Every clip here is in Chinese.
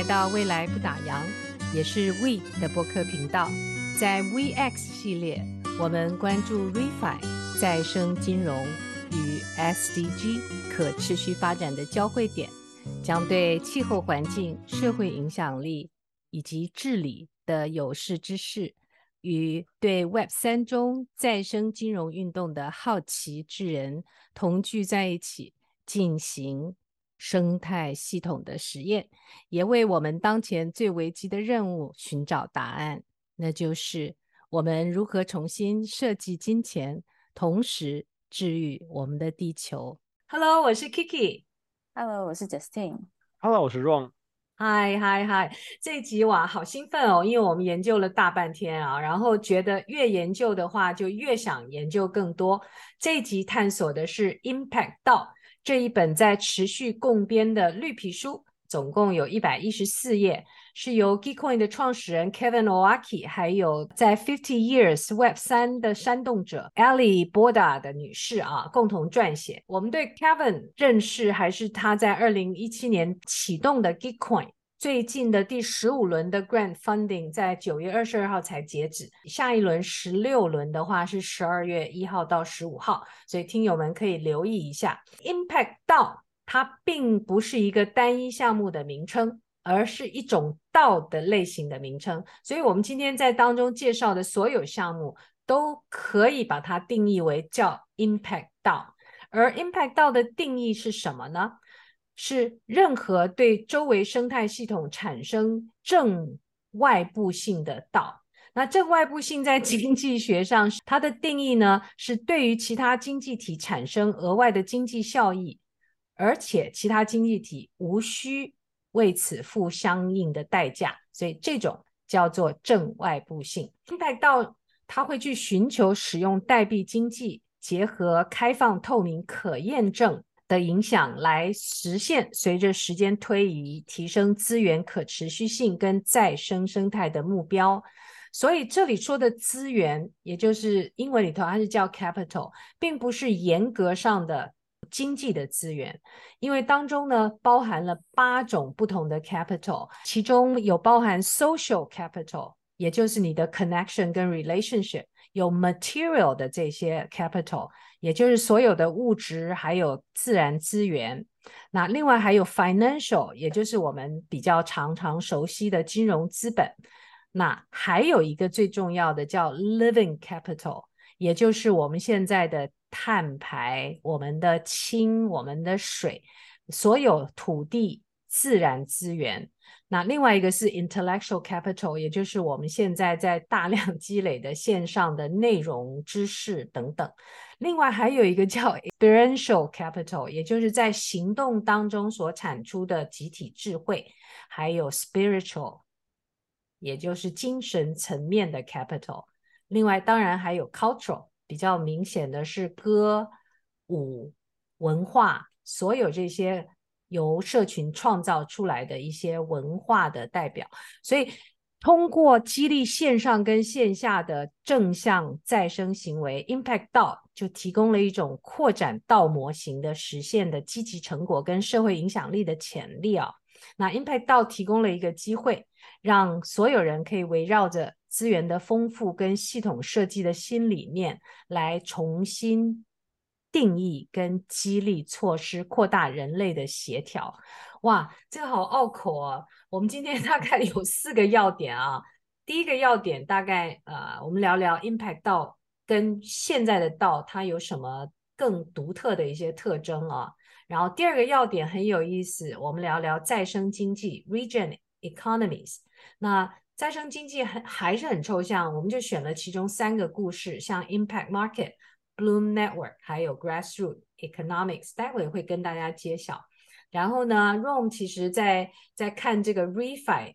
来到未来不打烊，也是 We 的播客频道。在 VX 系列，我们关注 ReFi 再生金融与 SDG 可持续发展的交汇点，将对气候环境、社会影响力以及治理的有识之士，与对 Web 三中再生金融运动的好奇之人同聚在一起，进行生态系统的实验，也为我们当前最危机的任务寻找答案。那就是我们如何重新设计金钱，同时治愈我们的地球。Hello，我是 Kiki。Hello，我是 Justine。Hello，我是 Ron。嗨嗨嗨！这一集哇，好兴奋哦，因为我们研究了大半天啊，然后觉得越研究的话，就越想研究更多。这一集探索的是 Impact DAO 这一本在持续共编的绿皮书。总共有一百一十四页，是由 Gekoin 的创始人 Kevin Owocki，还有在 Fifty Years Web 三的煽动者 Ellie Boda 的女士啊，共同撰写。我们对 Kevin 认识还是他在二零一七年启动的 Gekoin。最近的第十五轮的 Grant Funding 在九月二十二号才截止，下一轮十六轮的话是十二月一号到十五号，所以听友们可以留意一下 Impact 道。它并不是一个单一项目的名称，而是一种道的类型的名称。所以，我们今天在当中介绍的所有项目，都可以把它定义为叫 Impact 道。而 Impact 道的定义是什么呢？是任何对周围生态系统产生正外部性的道。那正外部性在经济学上，它的定义呢，是对于其他经济体产生额外的经济效益。而且其他经济体无需为此付相应的代价，所以这种叫做正外部性。Impact DAO，它会去寻求使用代币经济结合开放、透明、可验证的影响，来实现随着时间推移提升资源可持续性跟再生生态的目标。所以这里说的资源，也就是英文里头它是叫 capital，并不是严格上的。经济的资源，因为当中呢包含了八种不同的 capital，其中有包含 social capital，也就是你的 connection 跟 relationship，有 material 的这些 capital，也就是所有的物质还有自然资源。那另外还有 financial，也就是我们比较常常熟悉的金融资本。那还有一个最重要的叫 living capital，也就是我们现在的。碳排、我们的氢、我们的水，所有土地、自然资源。那另外一个是 intellectual capital，也就是我们现在在大量积累的线上的内容、知识等等。另外还有一个叫 experiential capital，也就是在行动当中所产出的集体智慧。还有 spiritual，也就是精神层面的 capital。另外当然还有 cultural。比较明显的是歌舞文化，所有这些由社群创造出来的一些文化的代表，所以通过激励线上跟线下的正向再生行为，Impact 到就提供了一种扩展道模型的实现的积极成果跟社会影响力的潜力啊。那 Impact 到提供了一个机会，让所有人可以围绕着。资源的丰富跟系统设计的新理念，来重新定义跟激励措施，扩大人类的协调。哇，这个好拗口啊！我们今天 大概有四个要点啊。第一个要点大概呃，我们聊聊 Impact 道跟现在的道它有什么更独特的一些特征啊。然后第二个要点很有意思，我们聊聊再生经济 （Regen Economies）。那再生经济很还是很抽象，我们就选了其中三个故事，像 Impact Market、Bloom Network，还有 Grassroot Economics，待会会跟大家揭晓。然后呢，Rome 其实在在看这个 ReFi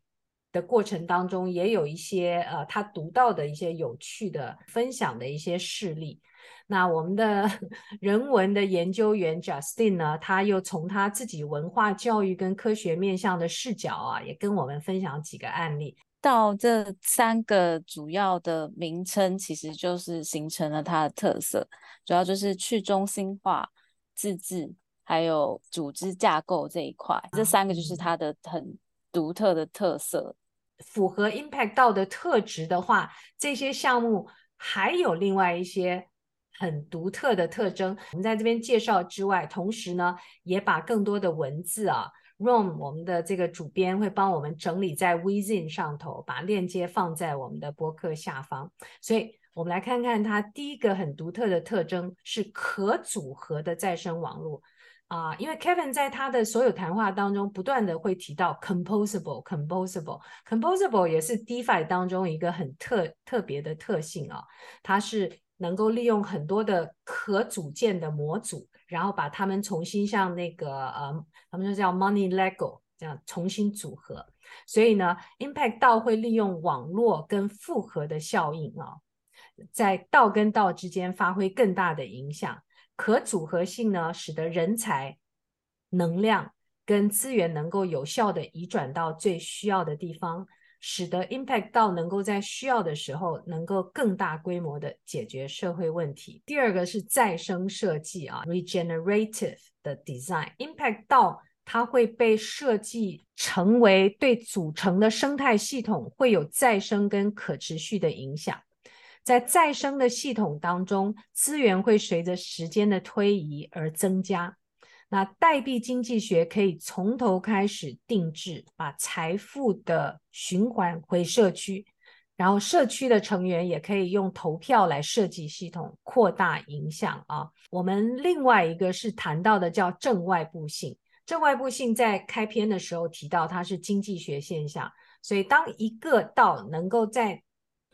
的过程当中，也有一些呃他读到的一些有趣的分享的一些事例。那我们的 人文的研究员 Justin 呢，他又从他自己文化教育跟科学面向的视角啊，也跟我们分享几个案例。到这三个主要的名称，其实就是形成了它的特色，主要就是去中心化、自治，还有组织架构这一块，这三个就是它的很独特的特色。符合 Impact DAO 的特质的话，这些项目还有另外一些很独特的特征。我们在这边介绍之外，同时呢，也把更多的文字啊，Rom 我们的这个主编会帮我们整理在 Within 上头，把链接放在我们的博客下方。所以，我们来看看它第一个很独特的特征是可组合的再生网络。啊因为 Kevin 在他的所有谈话当中不断的会提到 composable，composable，composable 也是 DeFi 当中一个很特特别的特性啊，它是能够利用很多的可组件的模组，然后把它们重新像那个呃，他们就叫 Money Lego 这样重新组合，所以呢，Impact 道会利用网络跟复合的效应啊，在道跟道之间发挥更大的影响。可组合性呢，使得人才、能量跟资源能够有效地移转到最需要的地方，使得 Impact 到能够在需要的时候能够更大规模地解决社会问题。第二个是再生设计啊，regenerative 的 design，Impact 到它会被设计成为对组成的生态系统会有再生跟可持续的影响。在再生的系统当中，资源会随着时间的推移而增加。那代币经济学可以从头开始定制，把财富的循环回社区，然后社区的成员也可以用投票来设计系统，扩大影响啊。我们另外一个是谈到的叫正外部性，正外部性在开篇的时候提到它是经济学现象，所以当一个道能够在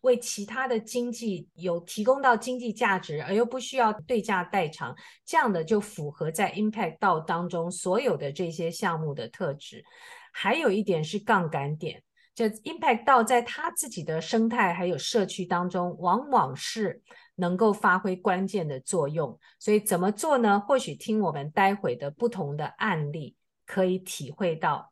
为其他的经济有提供到经济价值，而又不需要对价代偿，这样的就符合在 Impact DAO 当中所有的这些项目的特质。还有一点是杠杆点，就 Impact DAO 在它自己的生态还有社区当中，往往是能够发挥关键的作用。所以怎么做呢？或许听我们待会的不同的案例，可以体会到。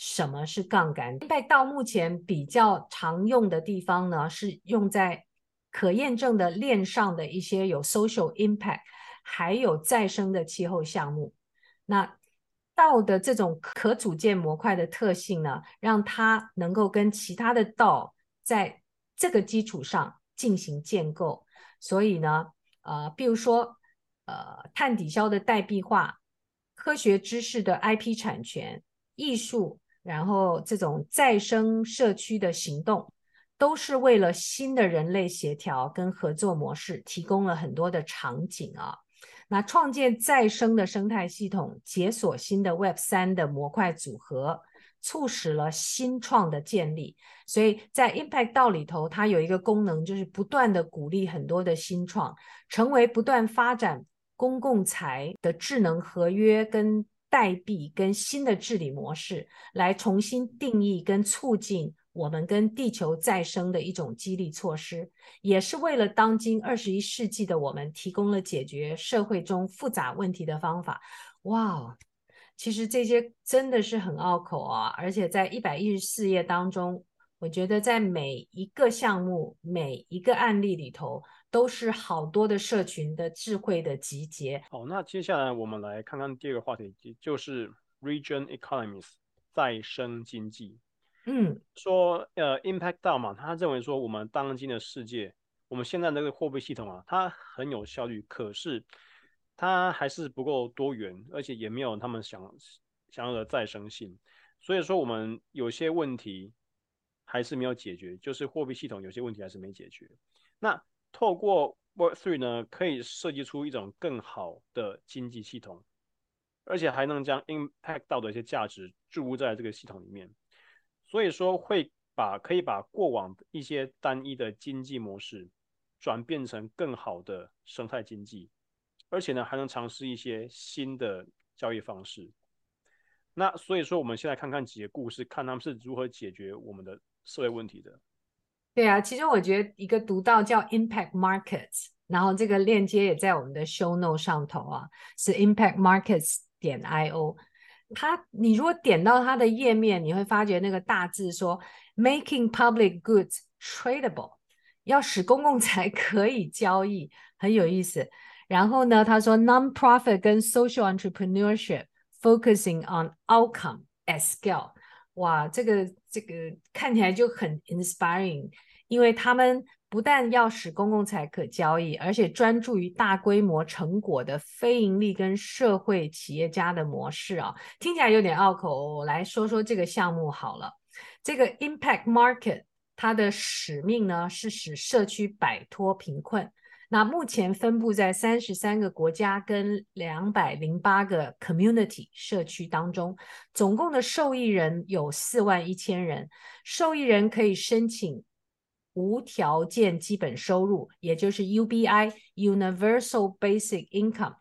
什么是杠杆？在到目前比较常用的地方呢，是用在可验证的链上的一些有 social impact，还有再生的气候项目。那道的这种可组件模块的特性呢，让它能够跟其他的道在这个基础上进行建构。所以呢，呃，比如说，呃，碳抵消的代币化、科学知识的 IP 产权、艺术。然后，这种再生社区的行动，都是为了新的人类协调跟合作模式提供了很多的场景啊。那创建再生的生态系统，解锁新的 Web 三的模块组合，促使了新创的建立。所以在 Impact 道里头，它有一个功能，就是不断的鼓励很多的新创，成为不断发展公共财的智能合约跟。代币跟新的治理模式，来重新定义跟促进我们跟地球再生的一种激励措施，也是为了当今二十一世纪的我们提供了解决社会中复杂问题的方法。哇，其实这些真的是很拗口啊！而且在一百一十四页当中，我觉得在每一个项目、每一个案例里头。都是好多的社群的智慧的集结。好，那接下来我们来看看第二个话题，就是 Region Economies 再生经济。嗯，说呃 Impact DAO 嘛，他认为说我们当今的世界，我们现在那个货币系统啊，它很有效率，可是它还是不够多元，而且也没有他们想想要的再生性。所以说我们有些问题还是没有解决，就是货币系统有些问题还是没解决。那透过 Web3 呢，可以设计出一种更好的经济系统，而且还能将 Impact 到的一些价值注入在这个系统里面。所以说，会把可以把过往一些单一的经济模式转变成更好的生态经济，而且呢，还能尝试一些新的交易方式。那所以说，我们现在看看几个故事，看他们是如何解决我们的社会问题的。对啊，其实我觉得一个独到叫 Impact Markets，然后这个链接也在我们的 Show Note 上头啊，是 Impact Markets 点 io。它，你如果点到它的页面，你会发觉那个大字说 Making Public Goods Tradable，要使公共财可以交易，很有意思。然后呢，他说 Non-profit 跟 Social Entrepreneurship focusing on outcome at scale。哇，这个这个看起来就很 inspiring，因为他们不但要使公共财可交易，而且专注于大规模成果的非盈利跟社会企业家的模式啊，听起来有点拗口。我来说说这个项目好了，这个 Impact Market 它的使命呢是使社区摆脱贫困。那目前分布在三十三个国家跟两百零八个 community 社区当中，总共的受益人有四万一千人。受益人可以申请无条件基本收入，也就是 UBI Universal Basic Income。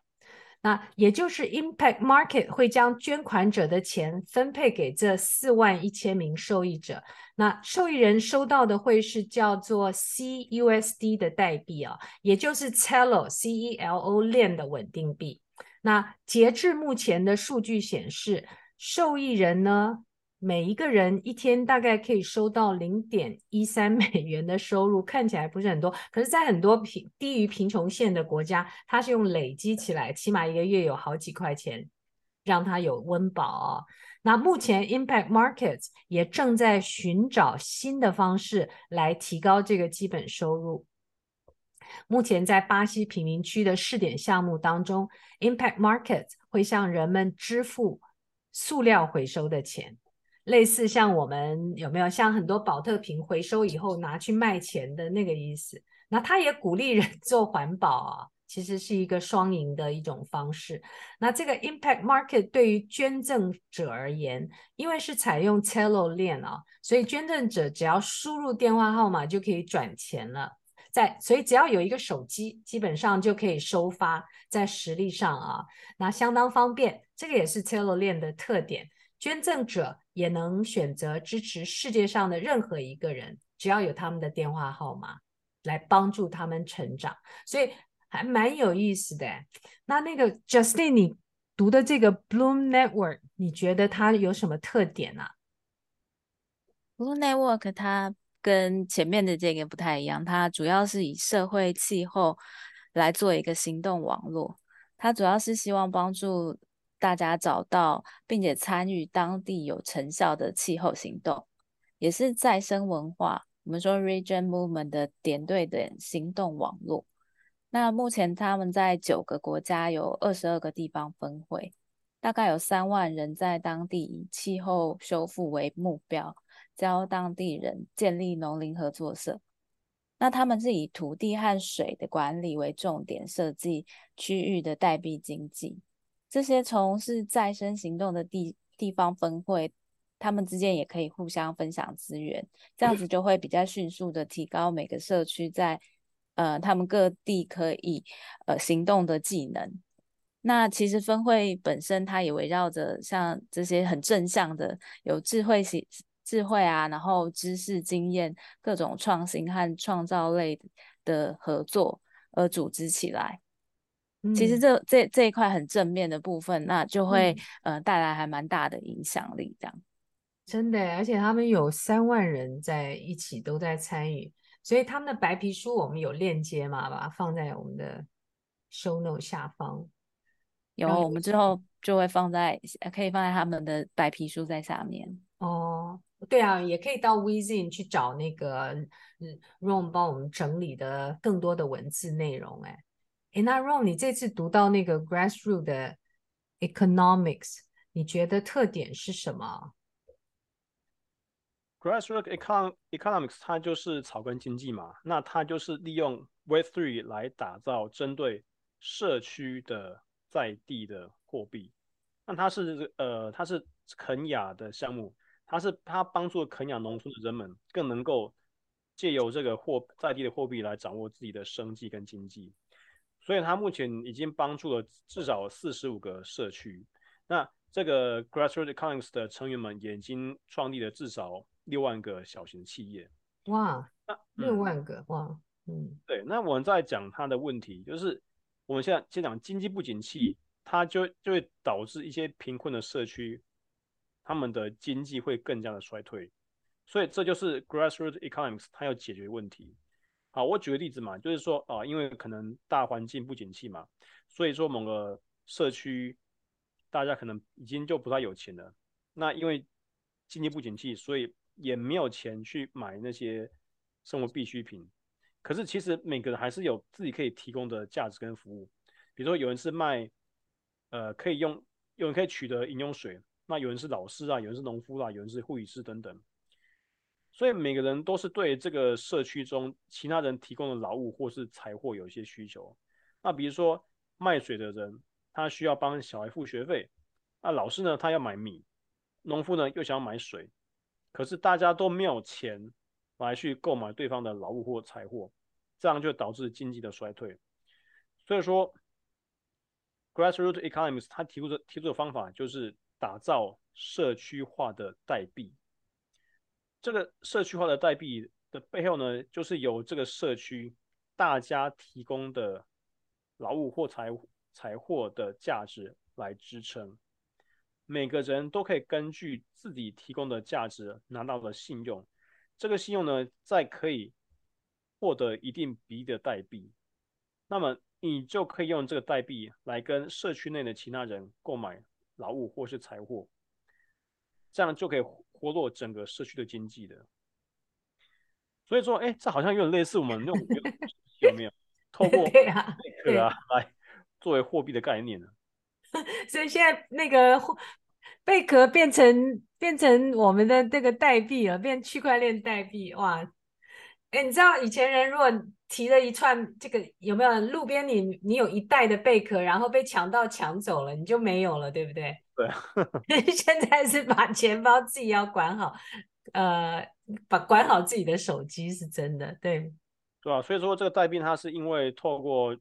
那也就是 Impact Market 会将捐款者的钱分配给这四万一千名受益者。那受益人收到的会是叫做 CUSD 的代币啊，也就是 Celo C E L O 链的稳定币。那截至目前的数据显示，受益人呢，每一个人一天大概可以收到零点一三美元的收入，看起来不是很多，可是，在很多贫低于贫穷线的国家，它是用累积起来，起码一个月有好几块钱，让他有温饱啊。那目前 Impact Markets 也正在寻找新的方式来提高这个基本收入。目前在巴西贫民区的试点项目当中，Impact Markets 会向人们支付塑料回收的钱，类似像我们有没有像很多宝特瓶回收以后拿去卖钱的那个意思？那他也鼓励人 做环保啊。其实是一个双赢的一种方式。那这个 Impact Market 对于捐赠者而言，因为是采用 Telo 链啊，所以捐赠者只要输入电话号码就可以转钱了。在所以只要有一个手机，基本上就可以收发。在实力上啊，那相当方便。这个也是 Telo 链的特点。捐赠者也能选择支持世界上的任何一个人，只要有他们的电话号码来帮助他们成长。所以。还蛮有意思的。那那个 Justin，你读的这个 Bloom Network，你觉得它有什么特点呢？啊？Bloom Network 它跟前面的这个不太一样，它主要是以社会气候来做一个行动网络。它主要是希望帮助大家找到并且参与当地有成效的气候行动，也是再生文化，我们说，Region Movement 的点对点行动网络。那目前他们在九个国家有二十二个地方分会，大概有三万人在当地以气候修复为目标，教当地人建立农林合作社。那他们是以土地和水的管理为重点，设计区域的代币经济。这些从事再生行动的地地方分会，他们之间也可以互相分享资源，这样子就会比较迅速的提高每个社区在。呃，他们各地可以呃行动的技能。那其实分会本身，它也围绕着像这些很正向的，有智慧型智慧啊，然后知识经验、各种创新和创造类的合作而组织起来。嗯、其实这这这一块很正面的部分，那就会、嗯、呃带来还蛮大的影响力。这样真的，而且他们有三万人在一起都在参与。所以他们的白皮书我们有链接嘛？把它放在我们的 show note 下方。有，我们之后就会放在，可以放在他们的白皮书在下面。哦，对啊，也可以到 Wezine 去找那个嗯 Ron 帮我们整理的更多的文字内容。哎，诶，那 Ron，你这次读到那个 Grassroot 的 Economics，你觉得特点是什么？Grassroot econ economics 它就是草根经济嘛，那它就是利用 Web3 来打造针对社区的在地的货币。那它是呃，它是肯亚的项目，它是它帮助肯亚农村的人们更能够借由这个货在地的货币来掌握自己的生计跟经济。所以他目前已经帮助了至少四十五个社区。那这个 Grassroot economics 的成员们也已经创立了至少。六万个小型企业，哇，那六万个，嗯、哇，嗯，对，那我们再讲它的问题，就是我们现在先讲经济不景气，它就就会导致一些贫困的社区，他们的经济会更加的衰退，所以这就是 grassroots economics 它要解决问题。好，我举个例子嘛，就是说啊，因为可能大环境不景气嘛，所以说某个社区大家可能已经就不太有钱了，那因为经济不景气，所以也没有钱去买那些生活必需品。可是其实每个人还是有自己可以提供的价值跟服务。比如说有人是卖，呃，可以用，有人可以取得饮用水，那有人是老师啊，有人是农夫啊，有人是护理师等等。所以每个人都是对这个社区中其他人提供的劳务或是财货有一些需求。那比如说卖水的人，他需要帮小孩付学费，那老师呢，他要买米，农夫呢又想要买水，可是大家都没有钱来去购买对方的劳务或财货。这样就导致经济的衰退，所以说，grassroots economics 它提出的提出的方法就是打造社区化的代币。这个社区化的代币的背后呢，就是由这个社区大家提供的劳务或财财货的价值来支撑，每个人都可以根据自己提供的价值拿到的信用，这个信用呢，再可以。获得一定比例的代币，那么你就可以用这个代币来跟社区内的其他人购买劳务或是财货，这样就可以活络整个社区的经济的。所以说，哎，这好像有点类似我们那种 有没有？透过 贝壳啊来作为货币的概念呢？所以现在那个贝壳变成变成我们的这个代币了，变区块链代币，哇！哎，你知道以前人如果提了一串这个有没有？路边你你有一袋的贝壳，然后被强盗抢走了，你就没有了，对不对？对。现在是把钱包自己要管好，呃，把管好自己的手机是真的，对。对啊，所以说这个代币它是因为透过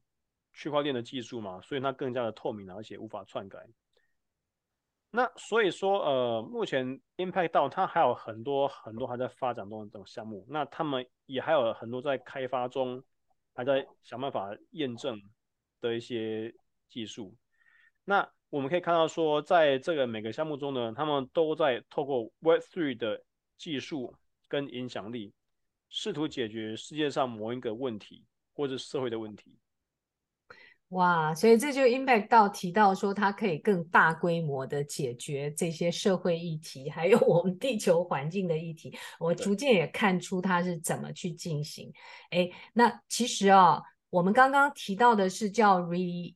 区块链的技术嘛，所以它更加的透明，而且无法篡改。那所以说，呃，目前 Impact 到它还有很多很多还在发展中的这种项目，那他们也还有很多在开发中，还在想办法验证的一些技术。那我们可以看到说，在这个每个项目中呢，他们都在透过 Web3 的技术跟影响力，试图解决世界上某一个问题或者社会的问题。哇，所以这就 impact 到提到说，它可以更大规模的解决这些社会议题，还有我们地球环境的议题。我逐渐也看出它是怎么去进行。哎，那其实啊、哦，我们刚刚提到的是叫 re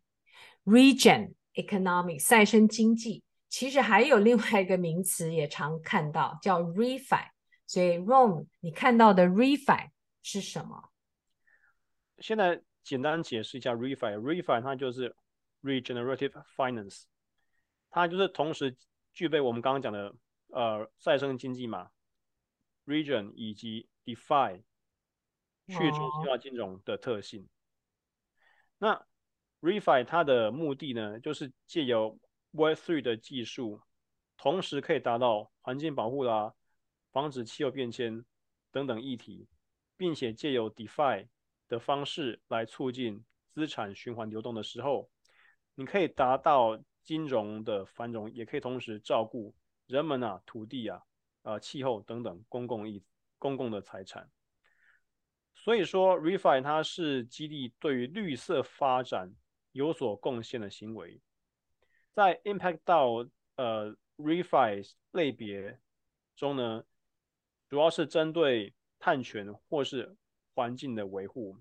region economics 再生经济，其实还有另外一个名词也常看到叫 refi。所以 Ron，你看到的 refi 是什么？现在。简单解释一下，refi，refi 它就是 regenerative finance，它就是同时具备我们刚刚讲的呃再生经济嘛，region 以及 defi 去中心化金融的特性。那 refi 它的目的呢，就是借由 Web3 的技术，同时可以达到环境保护啦、防止气候变迁等等议题，并且借由 defi 的方式来促进资产循环流动的时候，你可以达到金融的繁荣，也可以同时照顾人们啊、土地啊、呃、气候等等公共意公共的财产。所以说，refi 它是激励对于绿色发展有所贡献的行为。在 impact 到呃 refi 类别中呢，主要是针对碳权或是环境的维护，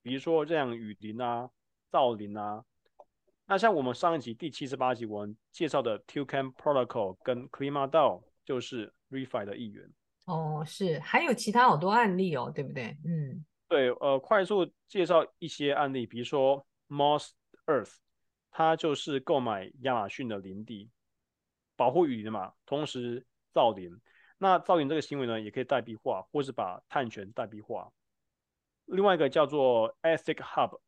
比如说这样雨林啊、造林啊。那像我们上一集第七十八集我们介绍的 Toucan Protocol 跟 Climadao 就是 ReFi 的一员。哦，是，还有其他好多案例哦，对不对？嗯，对，呃，快速介绍一些案例，比如说 Moss Earth，它就是购买亚马逊的林地，保护雨林嘛，同时造林。那造林这个行为呢，也可以代币化，或是把碳权代币化。另外一个叫做 Ethic Hub，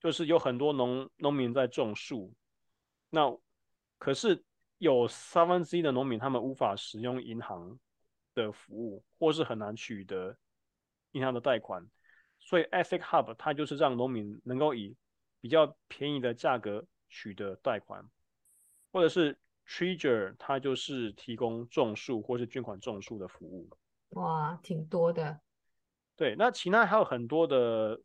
就是有很多农农民在种树，那可是有三分之一的农民他们无法使用银行的服务，或是很难取得银行的贷款，所以 Ethic Hub 它就是让农民能够以比较便宜的价格取得贷款，或者是 Treasure 它就是提供种树或是捐款种树的服务。哇，挺多的。对，那其他还有很多的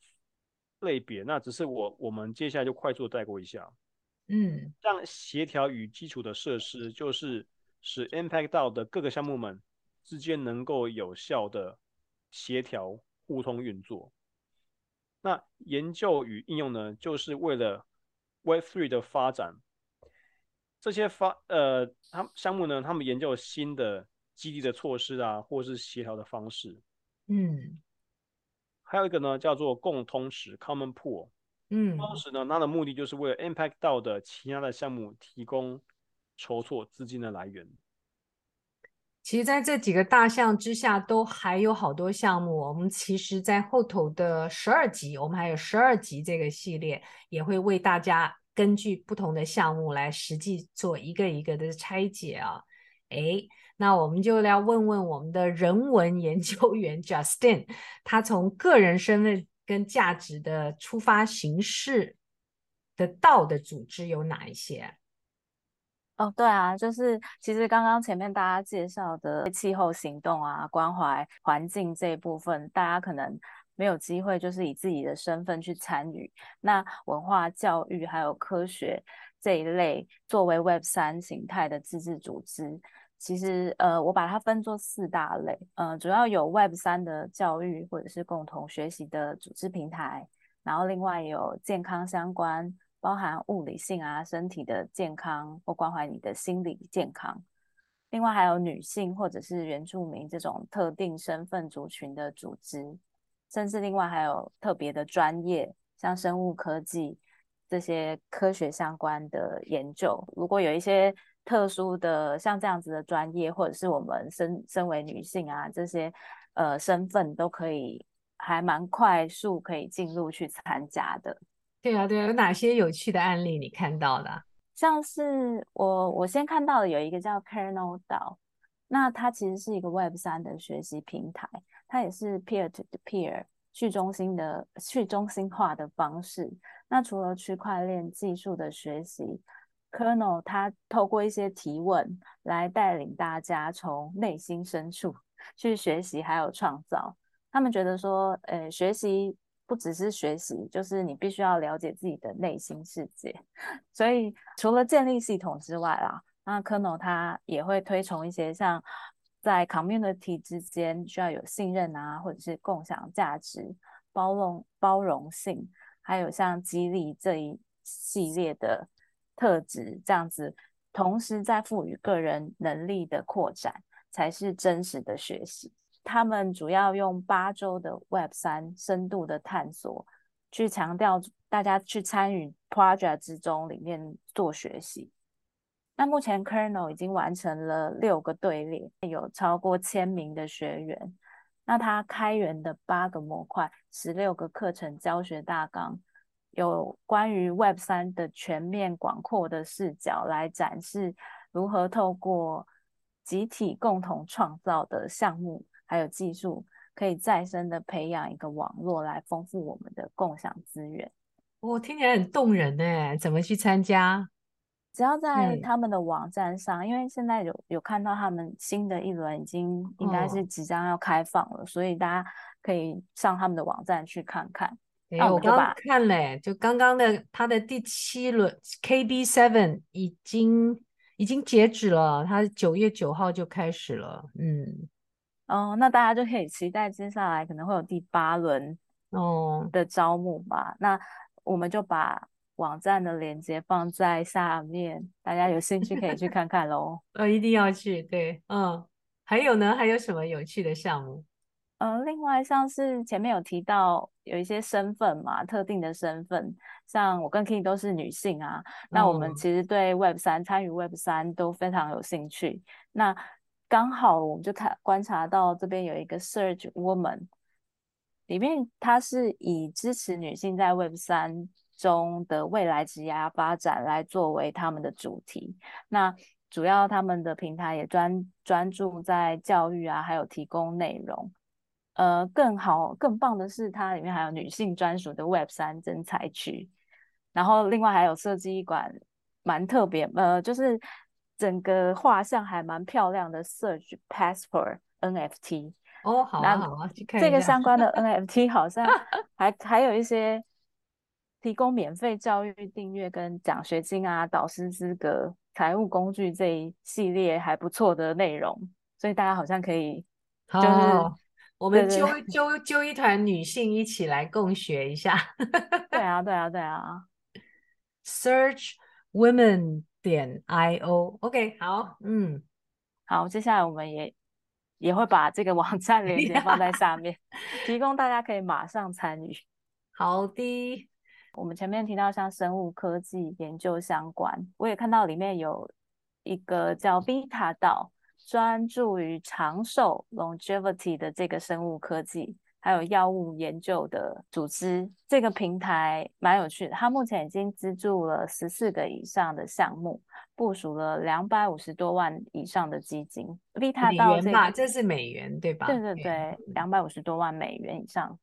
类别，那只是我我们接下来就快速带过一下。嗯，这样协调与基础的设施，就是使 Impact DAO 的各个项目们之间能够有效的协调互通运作。那研究与应用呢，就是为了 Web3 的发展。这些发呃，他项目呢，他们研究新的激励的措施啊，或是协调的方式。嗯，还有一个呢，叫做共通池 （Common Pool）。嗯，当时呢，它的目的就是为了 Impact 到的其他的项目提供筹措资金的来源。其实，在这几个大项之下，都还有好多项目。我们其实，在后头的十二集，我们还有十二集这个系列，也会为大家根据不同的项目来实际做一个一个的拆解啊。诶，那我们就来问问我们的人文研究员 Justin，他从个人身份跟价值的出发形式的道的组织有哪一些？哦，对啊，就是其实刚刚前面大家介绍的气候行动啊，关怀环境这一部分，大家可能没有机会，就是以自己的身份去参与。那文化教育还有科学这一类，作为 Web 三形态的自治组织，其实呃，我把它分作四大类，呃，主要有 Web 三的教育或者是共同学习的组织平台，然后另外有健康相关。包含物理性啊，身体的健康或关怀你的心理健康。另外还有女性或者是原住民这种特定身份族群的组织，甚至另外还有特别的专业，像生物科技这些科学相关的研究。如果有一些特殊的像这样子的专业，或者是我们身身为女性啊这些呃身份，都可以还蛮快速可以进入去参加的。对啊，对啊，有哪些有趣的案例你看到的？像是我我先看到的有一个叫 Kernel DAO，那它其实是一个 Web 三的学习平台，它也是 peer to peer 去中心的去中心化的方式。那除了区块链技术的学习，Kernel 它透过一些提问来带领大家从内心深处去学习还有创造。他们觉得说，呃，学习。不只是学习，就是你必须要了解自己的内心世界。所以除了建立系统之外啦，那 Kernel 它也会推崇一些像在 community 之间需要有信任啊，或者是共享价值、包容包容性，还有像激励这一系列的特质，这样子，同时在赋予个人能力的扩展，才是真实的学习。他们主要用八周的 Web 三深度的探索，去强调大家去参与 project 之中里面做学习。那目前 Kernel 已经完成了六个队列，有超过千名的学员。那它开源的八个模块，十六个课程教学大纲，有关于 Web 三的全面广阔的视角来展示如何透过集体共同创造的项目。还有技术可以再生的培养一个网络来丰富我们的共享资源。我、哦、听起来很动人呢，怎么去参加？只要在他们的网站上，嗯、因为现在有有看到他们新的一轮已经应该是即将要开放了，哦、所以大家可以上他们的网站去看看。哎，我刚刚看了，就刚刚的他的第七轮 KB Seven 已经已经截止了，他九月九号就开始了，嗯。哦，那大家就可以期待接下来可能会有第八轮哦的招募吧。哦、那我们就把网站的链接放在下面，大家有兴趣可以去 看看喽。呃、哦，一定要去，对，嗯。还有呢？还有什么有趣的项目？呃，另外像是前面有提到有一些身份嘛，特定的身份，像我跟 King 都是女性啊。哦、那我们其实对 Web 三参与 Web 三都非常有兴趣。那刚好我们就看观察到这边有一个 Search Woman，里面它是以支持女性在 Web 三中的未来职业发展来作为他们的主题。那主要他们的平台也专专注在教育啊，还有提供内容。呃，更好更棒的是，它里面还有女性专属的 Web 三征才区，然后另外还有设计一款蛮特别，呃，就是。整个画像还蛮漂亮的 Search Passport NFT 哦，好啊好啊，去看这个相关的 NFT 好像 还还有一些提供免费教育订阅跟奖学金啊、导师资格、财务工具这一系列还不错的内容，所以大家好像可以，就是好我们揪揪揪一团女性一起来共学一下。对啊，对啊，对啊。Search women 点 I O OK 好，嗯，好，接下来我们也也会把这个网站 链接放在下面，提供大家可以马上参与。好的，我们前面提到像生物科技研究相关，我也看到里面有一个叫 Vita 岛，专注于长寿 longevity 的这个生物科技。还有药物研究的组织，这个平台蛮有趣的。它目前已经资助了十四个以上的项目，部署了两百五十多万以上的基金。Vita 到这个，这是美元对吧？对对对，两百五十多万美元以上。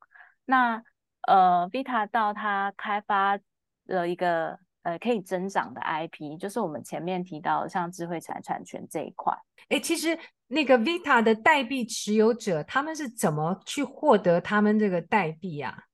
那呃，Vita 到它开发了一个呃可以增长的 IP，就是我们前面提到的像智慧财产权这一块。哎，其实。那个 Vita 的代币持有者，他们是怎么去获得他们这个代币啊？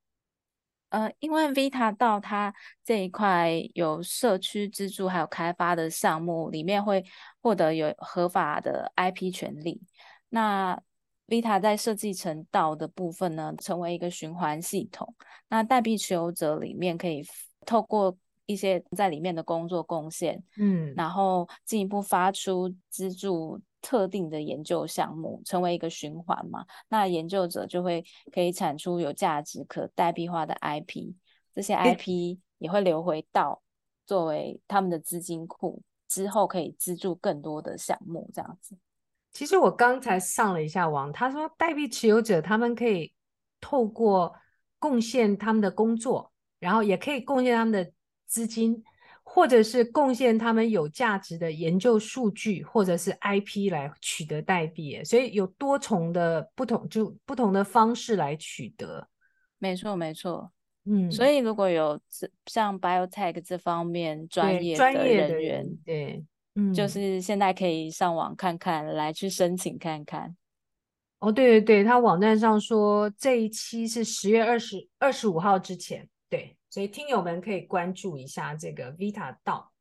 呃，因为 Vita 到它这一块有社区资助，还有开发的项目，里面会获得有合法的 IP 权利。那 Vita 在设计成道的部分呢，成为一个循环系统。那代币持有者里面可以透过一些在里面的工作贡献，嗯，然后进一步发出资助。特定的研究项目成为一个循环嘛，那研究者就会可以产出有价值可代币化的 IP，这些 IP 也会流回到作为他们的资金库，之后可以资助更多的项目这样子。其实我刚才上了一下网，他说代币持有者他们可以透过贡献他们的工作，然后也可以贡献他们的资金。或者是贡献他们有价值的研究数据，或者是 IP 来取得代币，所以有多重的不同，就不同的方式来取得。没错，没错。嗯，所以如果有像 biotech 这方面专业的人员，对，对，嗯，就是现在可以上网看看，来去申请看看。哦，对对对，他网站上说这一期是十月二十二十五号之前，对。所以听友们可以关注一下这个 Vita 道。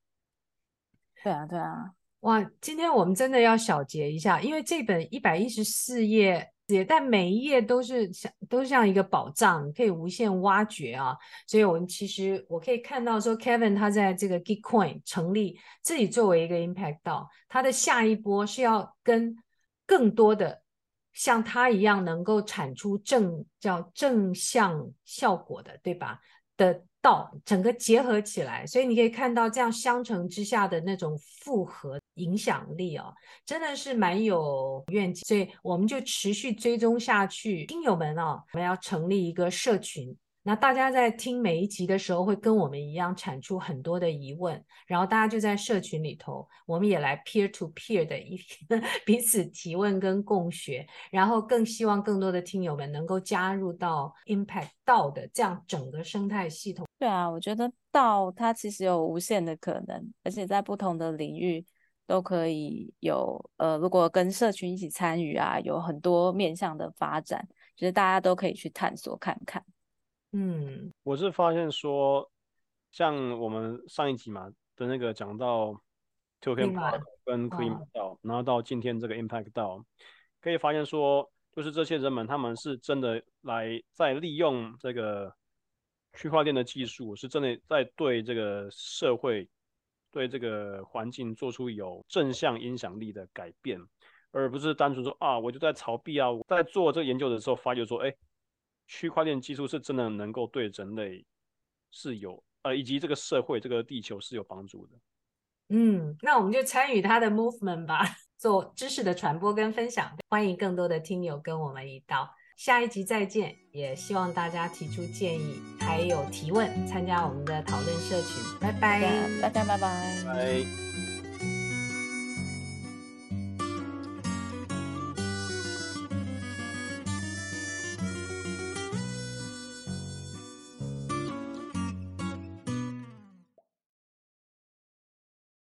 对啊，对啊，哇！今天我们真的要小结一下，因为这本一百一十四页，也但每一页都是像都像一个宝藏，可以无限挖掘啊。所以，我们其实我可以看到说，Kevin 他在这个 Gitcoin 成立自己作为一个 Impact 道，他的下一波是要跟更多的像他一样能够产出正叫正向效果的，对吧？的道整个结合起来，所以你可以看到这样相乘之下的那种复合影响力哦，真的是蛮有愿景，所以我们就持续追踪下去。听友们哦，我们要成立一个社群。那大家在听每一集的时候，会跟我们一样产出很多的疑问，然后大家就在社群里头，我们也来 peer to peer 的一 彼此提问跟共学，然后更希望更多的听友们能够加入到 Impact 道的这样整个生态系统。对啊，我觉得道它其实有无限的可能，而且在不同的领域都可以有呃，如果跟社群一起参与啊，有很多面向的发展，觉得大家都可以去探索看看。嗯，我是发现说，像我们上一集嘛的那个讲到 Token Park 跟 Clean 道，然后到今天这个 Impact 道，可以发现说，就是这些人们他们是真的来在利用这个区块链的技术，是真的在对这个社会、对这个环境做出有正向影响力的改变，而不是单纯说啊，我就在炒币啊，我在做这个研究的时候发觉说，哎。区块链技术是真的能够对人类是有呃，以及这个社会、这个地球是有帮助的。嗯，那我们就参与它的 movement 吧，做知识的传播跟分享。欢迎更多的听友跟我们一道，下一集再见。也希望大家提出建议，还有提问，参加我们的讨论社群。拜拜，大家拜拜。拜。